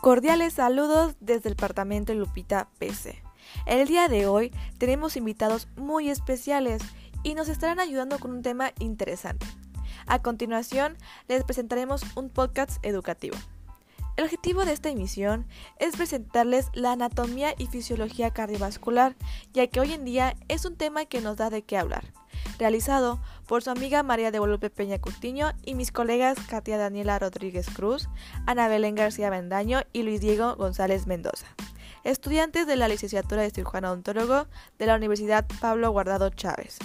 Cordiales saludos desde el departamento Lupita PC. El día de hoy tenemos invitados muy especiales y nos estarán ayudando con un tema interesante. A continuación, les presentaremos un podcast educativo. El objetivo de esta emisión es presentarles la anatomía y fisiología cardiovascular, ya que hoy en día es un tema que nos da de qué hablar. Realizado por su amiga María de Guadalupe Peña Cutiño y mis colegas Katia Daniela Rodríguez Cruz, Ana Belén García Bendaño y Luis Diego González Mendoza, estudiantes de la licenciatura de cirujano odontólogo de la Universidad Pablo Guardado Chávez.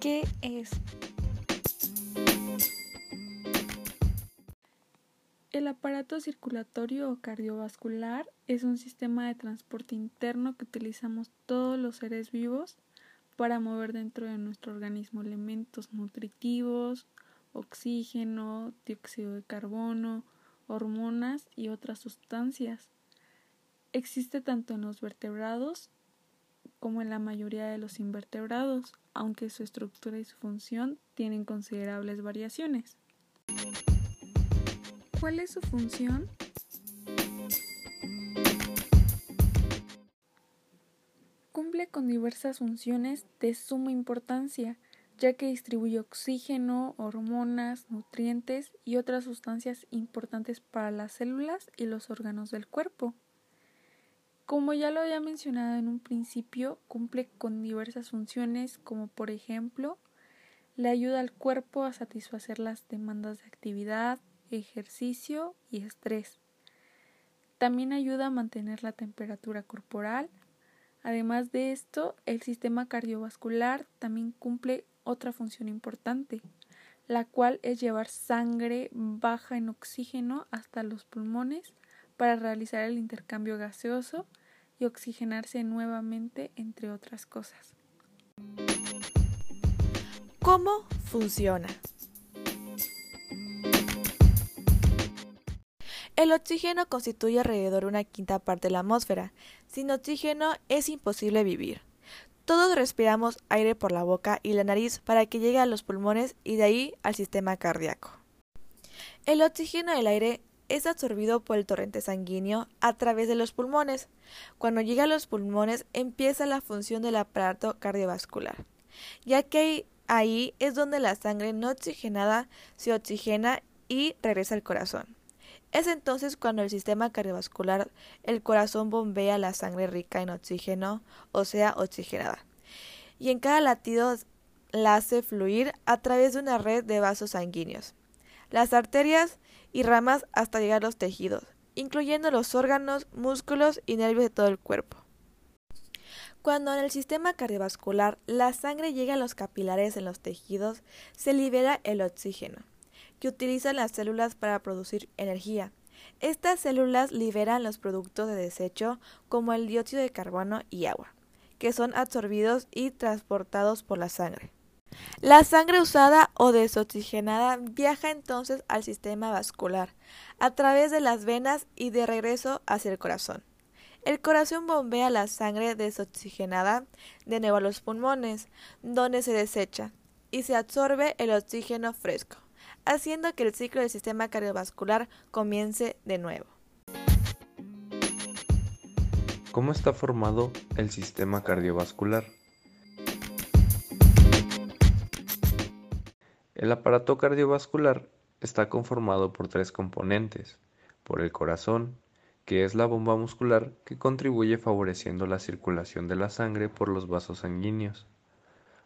¿Qué es? El aparato circulatorio o cardiovascular es un sistema de transporte interno que utilizamos todos los seres vivos para mover dentro de nuestro organismo elementos nutritivos, oxígeno, dióxido de carbono, hormonas y otras sustancias. Existe tanto en los vertebrados como en la mayoría de los invertebrados, aunque su estructura y su función tienen considerables variaciones. ¿Cuál es su función? Cumple con diversas funciones de suma importancia, ya que distribuye oxígeno, hormonas, nutrientes y otras sustancias importantes para las células y los órganos del cuerpo. Como ya lo había mencionado en un principio, cumple con diversas funciones como por ejemplo le ayuda al cuerpo a satisfacer las demandas de actividad, ejercicio y estrés. También ayuda a mantener la temperatura corporal. Además de esto, el sistema cardiovascular también cumple otra función importante, la cual es llevar sangre baja en oxígeno hasta los pulmones para realizar el intercambio gaseoso y oxigenarse nuevamente, entre otras cosas. ¿Cómo funciona? El oxígeno constituye alrededor una quinta parte de la atmósfera. Sin oxígeno es imposible vivir. Todos respiramos aire por la boca y la nariz para que llegue a los pulmones y de ahí al sistema cardíaco. El oxígeno del aire es absorbido por el torrente sanguíneo a través de los pulmones. Cuando llega a los pulmones empieza la función del aparato cardiovascular, ya que ahí es donde la sangre no oxigenada se oxigena y regresa al corazón. Es entonces cuando el sistema cardiovascular, el corazón bombea la sangre rica en oxígeno, o sea, oxigenada, y en cada latido la hace fluir a través de una red de vasos sanguíneos. Las arterias y ramas hasta llegar a los tejidos, incluyendo los órganos, músculos y nervios de todo el cuerpo. Cuando en el sistema cardiovascular la sangre llega a los capilares en los tejidos, se libera el oxígeno, que utilizan las células para producir energía. Estas células liberan los productos de desecho como el dióxido de carbono y agua, que son absorbidos y transportados por la sangre. La sangre usada o desoxigenada viaja entonces al sistema vascular a través de las venas y de regreso hacia el corazón. El corazón bombea la sangre desoxigenada de nuevo a los pulmones, donde se desecha y se absorbe el oxígeno fresco, haciendo que el ciclo del sistema cardiovascular comience de nuevo. ¿Cómo está formado el sistema cardiovascular? El aparato cardiovascular está conformado por tres componentes, por el corazón, que es la bomba muscular que contribuye favoreciendo la circulación de la sangre por los vasos sanguíneos.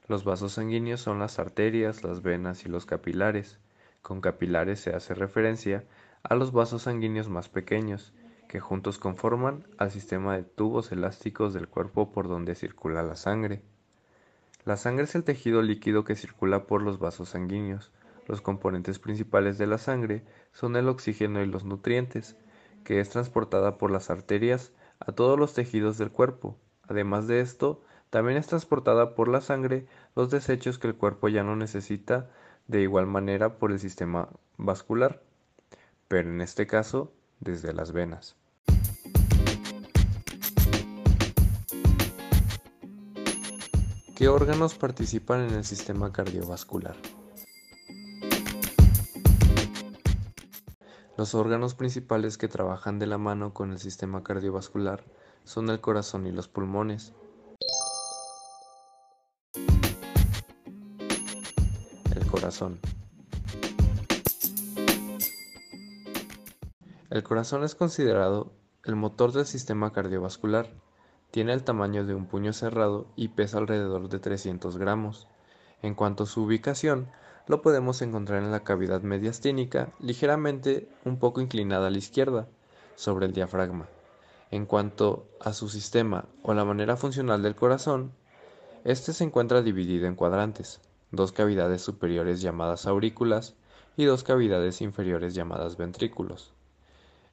Los vasos sanguíneos son las arterias, las venas y los capilares. Con capilares se hace referencia a los vasos sanguíneos más pequeños, que juntos conforman al sistema de tubos elásticos del cuerpo por donde circula la sangre. La sangre es el tejido líquido que circula por los vasos sanguíneos. Los componentes principales de la sangre son el oxígeno y los nutrientes, que es transportada por las arterias a todos los tejidos del cuerpo. Además de esto, también es transportada por la sangre los desechos que el cuerpo ya no necesita de igual manera por el sistema vascular, pero en este caso desde las venas. ¿Qué órganos participan en el sistema cardiovascular? Los órganos principales que trabajan de la mano con el sistema cardiovascular son el corazón y los pulmones. El corazón es considerado el motor del sistema cardiovascular. Tiene el tamaño de un puño cerrado y pesa alrededor de 300 gramos. En cuanto a su ubicación, lo podemos encontrar en la cavidad mediastínica, ligeramente un poco inclinada a la izquierda, sobre el diafragma. En cuanto a su sistema o la manera funcional del corazón, este se encuentra dividido en cuadrantes, dos cavidades superiores llamadas aurículas y dos cavidades inferiores llamadas ventrículos.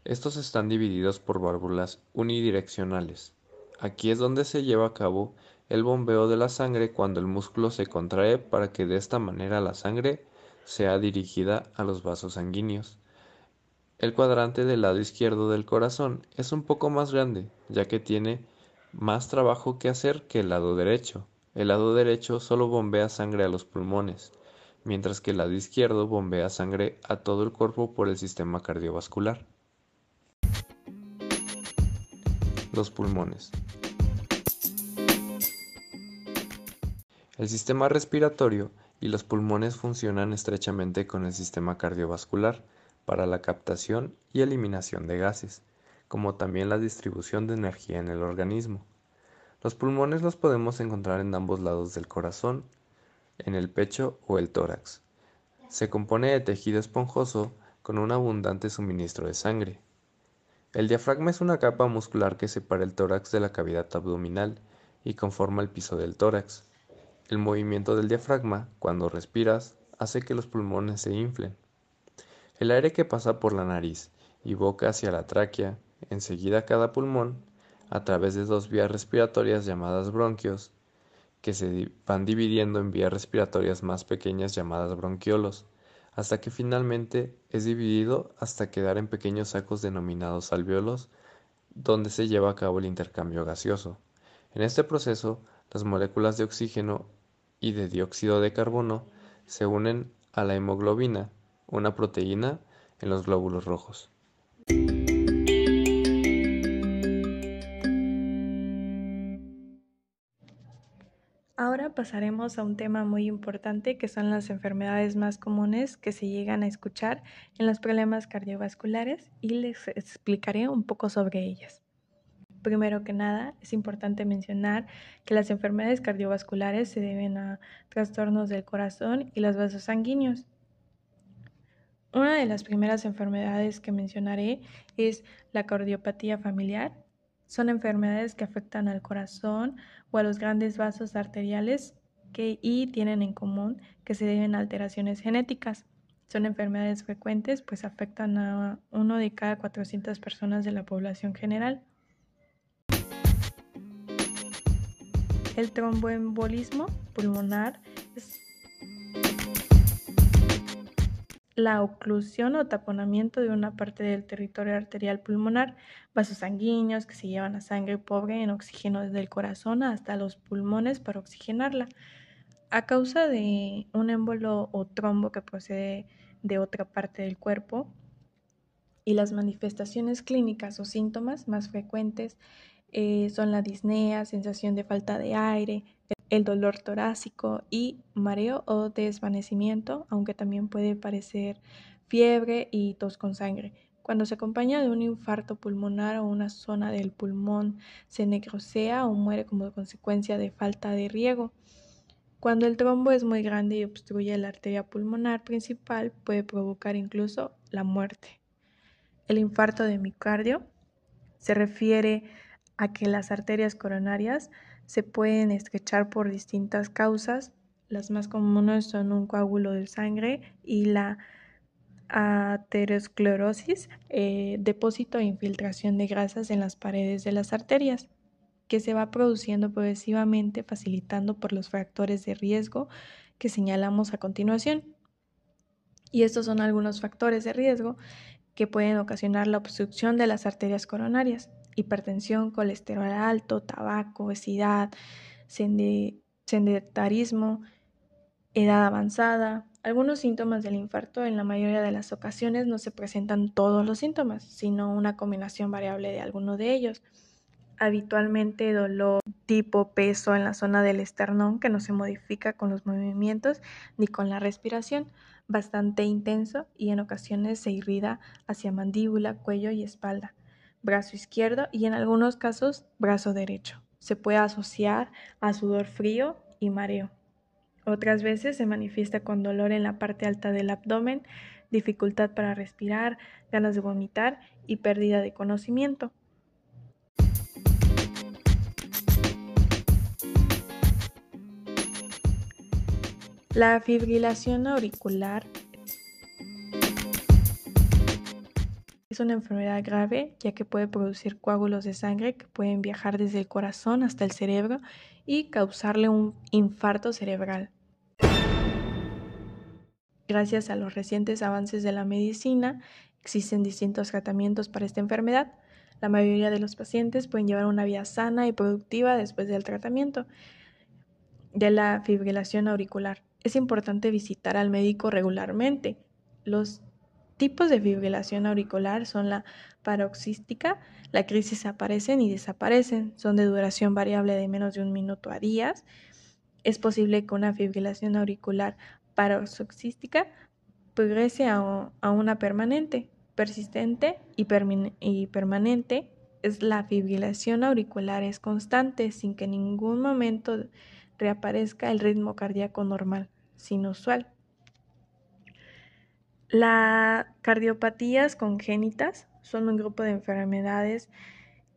Estos están divididos por válvulas unidireccionales. Aquí es donde se lleva a cabo el bombeo de la sangre cuando el músculo se contrae para que de esta manera la sangre sea dirigida a los vasos sanguíneos. El cuadrante del lado izquierdo del corazón es un poco más grande, ya que tiene más trabajo que hacer que el lado derecho. El lado derecho solo bombea sangre a los pulmones, mientras que el lado izquierdo bombea sangre a todo el cuerpo por el sistema cardiovascular. Los pulmones. El sistema respiratorio y los pulmones funcionan estrechamente con el sistema cardiovascular para la captación y eliminación de gases, como también la distribución de energía en el organismo. Los pulmones los podemos encontrar en ambos lados del corazón, en el pecho o el tórax. Se compone de tejido esponjoso con un abundante suministro de sangre. El diafragma es una capa muscular que separa el tórax de la cavidad abdominal y conforma el piso del tórax. El movimiento del diafragma, cuando respiras, hace que los pulmones se inflen. El aire que pasa por la nariz y boca hacia la tráquea, enseguida cada pulmón, a través de dos vías respiratorias llamadas bronquios, que se van dividiendo en vías respiratorias más pequeñas llamadas bronquiolos, hasta que finalmente es dividido hasta quedar en pequeños sacos denominados alveolos, donde se lleva a cabo el intercambio gaseoso. En este proceso, las moléculas de oxígeno y de dióxido de carbono se unen a la hemoglobina, una proteína en los glóbulos rojos. Pasaremos a un tema muy importante que son las enfermedades más comunes que se llegan a escuchar en los problemas cardiovasculares y les explicaré un poco sobre ellas. Primero que nada, es importante mencionar que las enfermedades cardiovasculares se deben a trastornos del corazón y los vasos sanguíneos. Una de las primeras enfermedades que mencionaré es la cardiopatía familiar, son enfermedades que afectan al corazón o a los grandes vasos arteriales que, y tienen en común que se deben a alteraciones genéticas. Son enfermedades frecuentes, pues afectan a uno de cada 400 personas de la población general. El tromboembolismo pulmonar la oclusión o taponamiento de una parte del territorio arterial pulmonar, vasos sanguíneos que se llevan la sangre pobre en oxígeno desde el corazón hasta los pulmones para oxigenarla. A causa de un émbolo o trombo que procede de otra parte del cuerpo y las manifestaciones clínicas o síntomas más frecuentes eh, son la disnea, sensación de falta de aire, el dolor torácico y mareo o desvanecimiento, aunque también puede parecer fiebre y tos con sangre. Cuando se acompaña de un infarto pulmonar o una zona del pulmón se necrosea o muere como consecuencia de falta de riego. Cuando el trombo es muy grande y obstruye la arteria pulmonar principal, puede provocar incluso la muerte. El infarto de miocardio se refiere a que las arterias coronarias se pueden estrechar por distintas causas. Las más comunes son un coágulo de sangre y la aterosclerosis, eh, depósito e infiltración de grasas en las paredes de las arterias, que se va produciendo progresivamente facilitando por los factores de riesgo que señalamos a continuación. Y estos son algunos factores de riesgo que pueden ocasionar la obstrucción de las arterias coronarias hipertensión, colesterol alto, tabaco, obesidad, sedentarismo, edad avanzada. Algunos síntomas del infarto en la mayoría de las ocasiones no se presentan todos los síntomas, sino una combinación variable de alguno de ellos. Habitualmente dolor tipo peso en la zona del esternón que no se modifica con los movimientos ni con la respiración, bastante intenso y en ocasiones se irrida hacia mandíbula, cuello y espalda, brazo izquierdo y en algunos casos brazo derecho. Se puede asociar a sudor frío y mareo. Otras veces se manifiesta con dolor en la parte alta del abdomen, dificultad para respirar, ganas de vomitar y pérdida de conocimiento. La fibrilación auricular una enfermedad grave ya que puede producir coágulos de sangre que pueden viajar desde el corazón hasta el cerebro y causarle un infarto cerebral. Gracias a los recientes avances de la medicina, existen distintos tratamientos para esta enfermedad. La mayoría de los pacientes pueden llevar una vida sana y productiva después del tratamiento de la fibrilación auricular. Es importante visitar al médico regularmente. Los tipos de fibrilación auricular son la paroxística, la crisis aparecen y desaparecen, son de duración variable de menos de un minuto a días. Es posible que una fibrilación auricular paroxística progrese a, una permanente, persistente y, permanente es la fibrilación auricular es constante sin que en ningún momento reaparezca el ritmo cardíaco normal, sinusual. Las cardiopatías congénitas son un grupo de enfermedades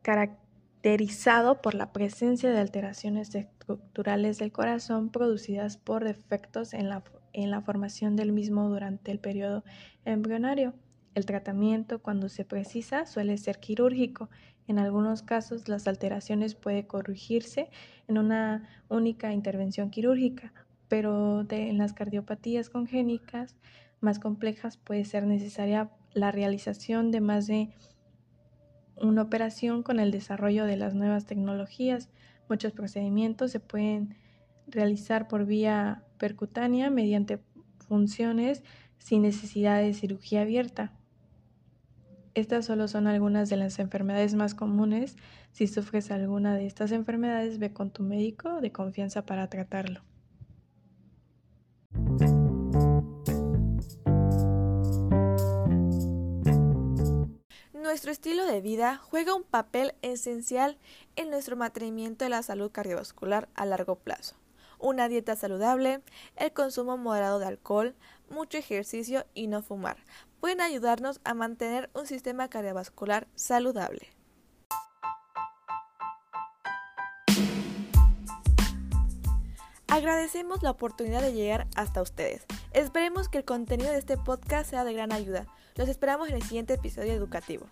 caracterizado por la presencia de alteraciones estructurales del corazón producidas por defectos en la en la formación del mismo durante el periodo embrionario. El tratamiento, cuando se precisa, suele ser quirúrgico. En algunos casos, las alteraciones pueden corregirse en una única intervención quirúrgica, pero en las cardiopatías congénicas más complejas puede ser necesaria la realización de más de una operación con el desarrollo de las nuevas tecnologías. Muchos procedimientos se pueden realizar por vía percutánea mediante funciones sin necesidad de cirugía abierta. Estas solo son algunas de las enfermedades más comunes. Si sufres alguna de estas enfermedades, ve con tu médico de confianza para tratarlo. Nuestro estilo de vida juega un papel esencial en nuestro mantenimiento de la salud cardiovascular a largo plazo una dieta saludable, el consumo moderado de alcohol, mucho ejercicio y no fumar pueden ayudarnos a mantener un sistema cardiovascular saludable. Agradecemos la oportunidad de llegar hasta ustedes. Esperemos que el contenido de este podcast sea de gran ayuda. Los esperamos en el siguiente episodio educativo.